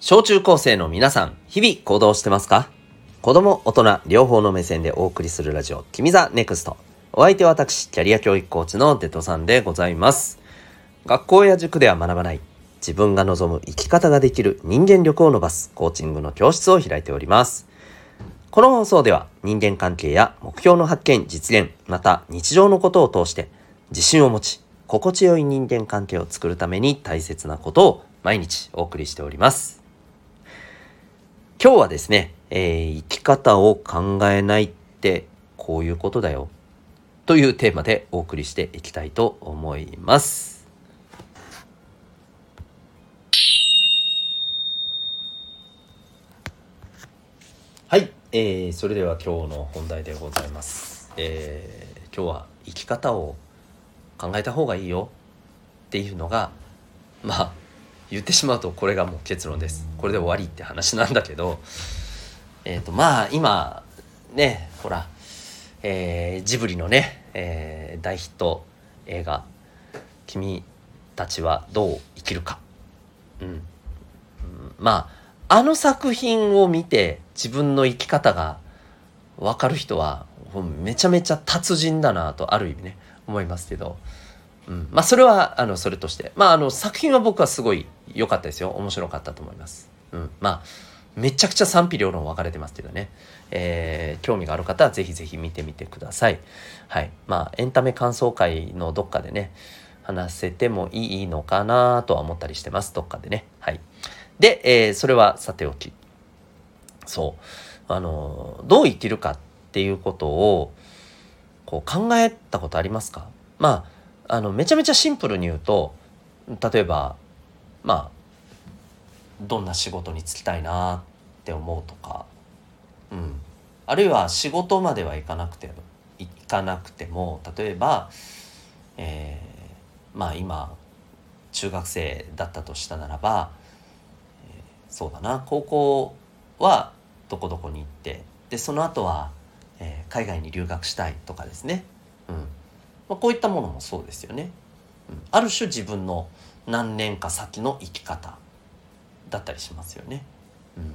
小中高生の皆さん、日々行動してますか？子供、大人、両方の目線でお送りするラジオ、君ザネクスト。お相手は私、キャリア教育コーチのデトさんでございます。学校や塾では学ばない、自分が望む生き方ができる人間力を伸ばすコーチングの教室を開いております。この放送では人間関係や目標の発見、実現、また日常のことを通して自信を持ち、心地よい人間関係を作るために大切なことを毎日お送りしております。今日はですね、えー、生き方を考えないってこういうことだよというテーマでお送りしていきたいと思います。はい、えー、それでは今日の本題でございます。えー、今日は生き方を考えた方がいいよっていうのがまあ言ってしまうとこれがもう結論です。これで終わりって話なんだけどえっ、ー、とまあ今ねほら、えー、ジブリのね、えー、大ヒット映画「君たちはどう生きるか」うん、うん、まああの作品を見て自分の生き方が分かる人はめちゃめちゃ達人だなとある意味ね思いますけど、うん、まあそれはあのそれとして。まああの作品は僕はすごい良かったですよ。面白かったと思います、うん、まあめちゃくちゃ賛否両論分かれてますけどね、えー、興味がある方はぜひぜひ見てみてください。はい。まあエンタメ感想会のどっかでね話せてもいいのかなとは思ったりしてます。どっかでね。はい。で、えー、それはさておき。そう。あのどう生きるかっていうことをこう考えたことありますか？まああのめちゃめちゃシンプルに言うと例えばまあどんな仕事に就きたいなって思うとか、うん、あるいは仕事まではいかなくていかなくても例えば、えー、まあ今中学生だったとしたならば、えー、そうだな高校はどこどこに行ってでその後はえー、海外に留学したいとかですね、うん。まあ、こういったものもそうですよね、うん、ある種自分の何年か先の生き方だったりしますよね。うん、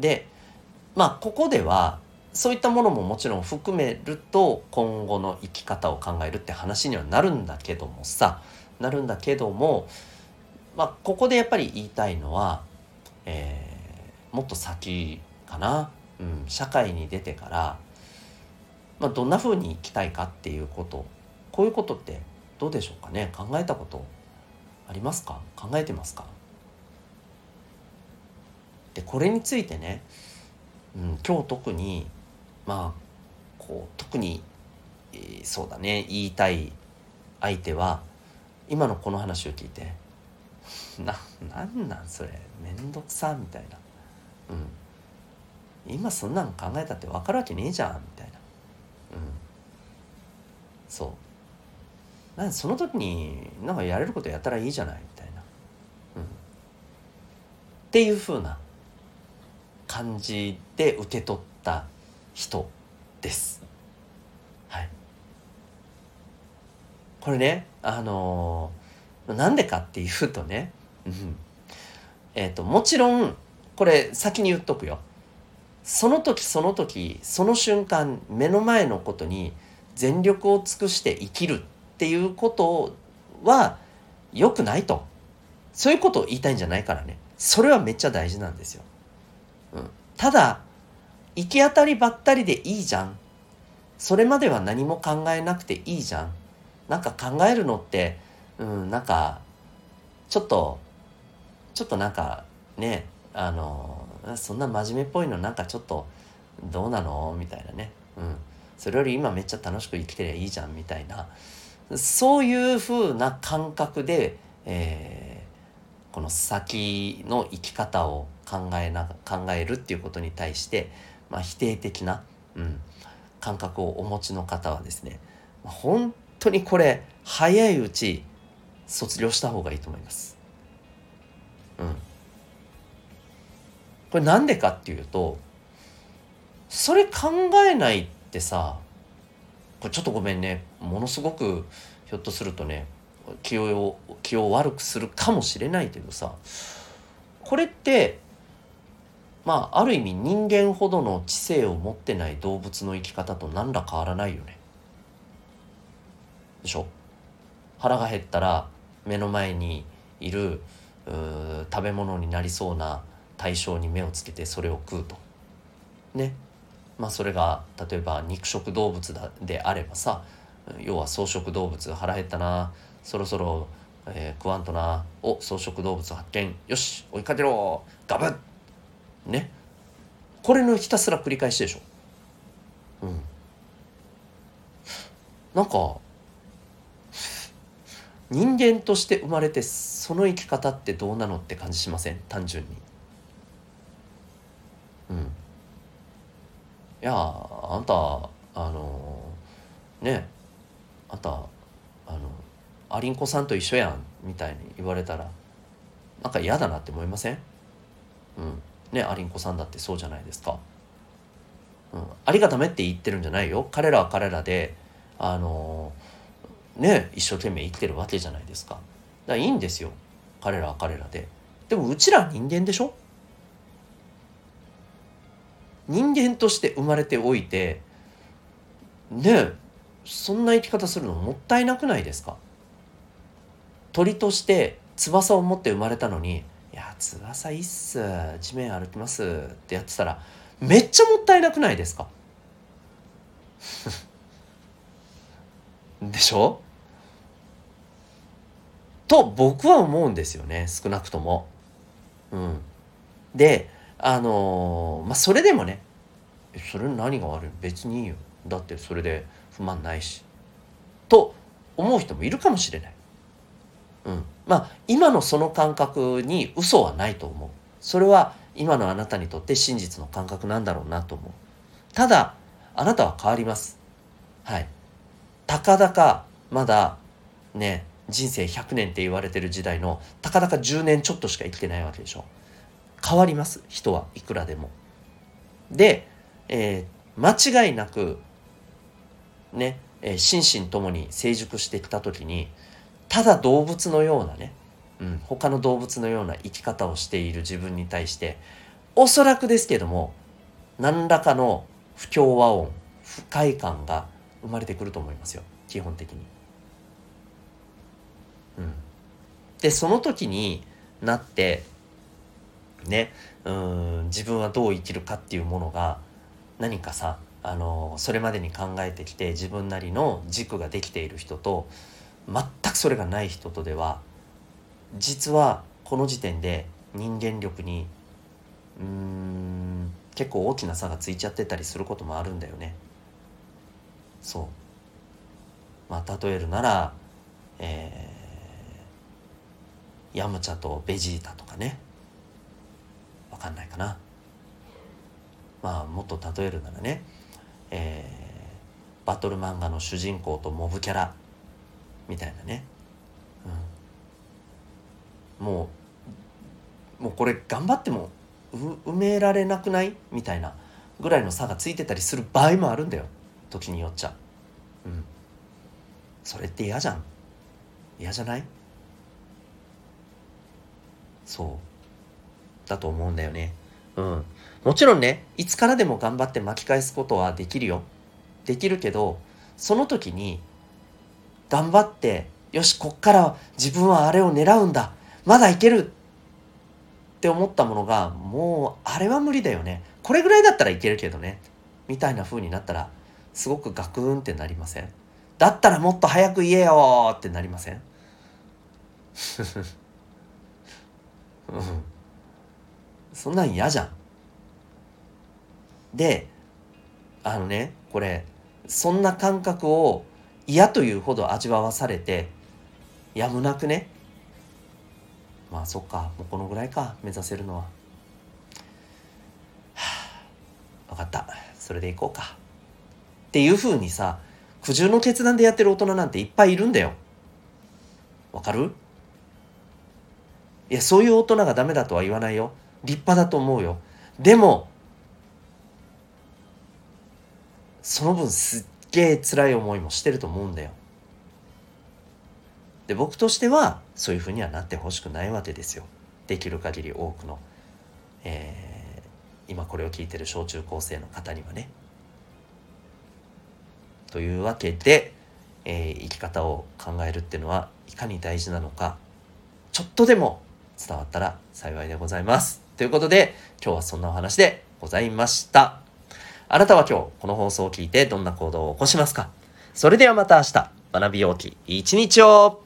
でまあここではそういったものももちろん含めると今後の生き方を考えるって話にはなるんだけどもさなるんだけどもまあここでやっぱり言いたいのは、えー、もっと先かな。うん、社会に出てから、まあ、どんな風に生きたいかっていうことこういうことってどうでしょうかね考えたことありますか？考えてますか？でこれについてね、うん、今日特にまあこう特に、えー、そうだね言いたい相手は今のこの話を聞いて「ななんなんそれめんどくさ」みたいな。うん。今そんなん考えたって分かるわけねえじゃんみたいな。うん。そう。なんその時になんかやれることやったらいいじゃないみたいな。うん。っていうふうな感じで受け取った人です。はい。これねあのー、なんでかっていうとね、うん、えっ、ー、ともちろんこれ先に言っとくよ。その時その時その瞬間目の前のことに全力を尽くして生きるっっていうことは良くないと。そういうことを言いたいんじゃないからね。それはめっちゃ大事なんですよ、うん、ただ行き当たりばったりでいいじゃん。それまでは何も考えなくていいじゃん。なんか考えるのってうんなんかちょっとちょっとなんかねあのそんな真面目っぽいのなんかちょっとどうなの？みたいなね、うん、それより今めっちゃ楽しく生きてりゃいいじゃんみたいな。そういうふうな感覚で、えー、この先の生き方を考えな考えるっていうことに対して、まあ、否定的な、うん、感覚をお持ちの方はですね本当にこれ早いうち卒業した方がいいと思います。うんこれなんでかっていうとそれ考えないってさこれちょっとごめんね。ものすごくひょっとするとね気を気を悪くするかもしれないけどさ。これってまあある意味人間ほどの知性を持ってない動物の生き方と何ら変わらないよね。でしょ？腹が減ったら目の前にいる食べ物になりそうな対象に目をつけてそれを食うと。ね？まあそれが例えば肉食動物だであればさ要は草食動物腹減ったなそろそろ、えー、食わんとなお草食動物発見よし追いかけろガブッね。これのひたすら繰り返しでしょ。うん。なんか人間として生まれてその生き方ってどうなのって感じしません？単純にうんいいやあんたあのねあんたあのアリンコさんと一緒やんみたいに言われたらなんか嫌だなって思いません？うん。ねアリンコさんだってそうじゃないですか。うん。ありがためって言ってるんじゃないよ。彼らは彼らであのね一生懸命生きてるわけじゃないですか。だからいいんですよ。彼らは彼らで。でもうちら人間でしょ？人間として生まれておいてねそんな生き方するのもったいなくないですか？鳥として翼を持って生まれたのに「いや翼いいっす地面歩きます」ってやってたらめっちゃもったいなくないですか？でしょ？と僕は思うんですよね少なくとも。うん、であのー、まあそれでもねそれ何が悪い？別にいいよだってそれで不満ないしと思う人もいるかもしれない。うん、まあ今のその感覚に嘘はないと思う。それは今のあなたにとって真実の感覚なんだろうなと思う。ただあなたは変わります。はい。たかだかまだね人生100年って言われてる時代のたかだか10年ちょっとしか生きてないわけでしょ変わります。人はいくらでも。で、えー、間違いなくね、えー、心身ともに成熟してきた時にただ動物のようなね、うん、他の動物のような生き方をしている自分に対しておそらくですけども何らかの不協和音不快感が生まれてくると思いますよ。基本的に。うん、でその時になってね。うん自分はどう生きるかっていうものが何かさあのそれまでに考えてきて自分なりの軸ができている人と全くそれがない人とでは実はこの時点で人間力にうん結構大きな差がついちゃってたりすることもあるんだよね。そう。まあ例えるならえー、ヤムチャとベジータとかね。わかんないかな。まあもっと例えるならねえー、バトル漫画の主人公とモブキャラみたいなね、うん、もうもうこれ頑張っても埋められなくない？みたいなぐらいの差がついてたりする場合もあるんだよ。時によっちゃ。うん。それって嫌じゃん。嫌じゃない？そう。だと思うんだよね。うん。もちろんねいつからでも頑張って巻き返すことはできるよ。できるけどその時に頑張ってよしこっから自分はあれを狙うんだ。まだいける。って思ったものがもうあれは無理だよね。これぐらいだったらいけるけどね。みたいな風になったらすごくガクンってなりません。だったらもっと早く言えよってなりませんうん、そんなん嫌じゃん。であのねこれそんな感覚を嫌というほど味わわされてやむなくねまあそっかもうこのぐらいか目指せるのは。はあ、分かったそれでいこうか。っていうふうにさ苦渋の決断でやってる大人なんていっぱいいるんだよ。わかる？いやそういう大人がダメだとは言わないよ。立派だと思うよ。でもその分すっげえ辛い思いもしてると思うんだよ。で僕としてはそういうふうにはなってほしくないわけですよ。できる限り多くの、えー、今これを聞いてる小中高生の方にはね。というわけで、えー、生き方を考えるっていうのはいかに大事なのかちょっとでも伝わったら幸いでございます。ということで今日はそんなお話でございました。あなたは今日この放送を聞いてどんな行動を起こしますか？それではまた明日。学びようき一日を。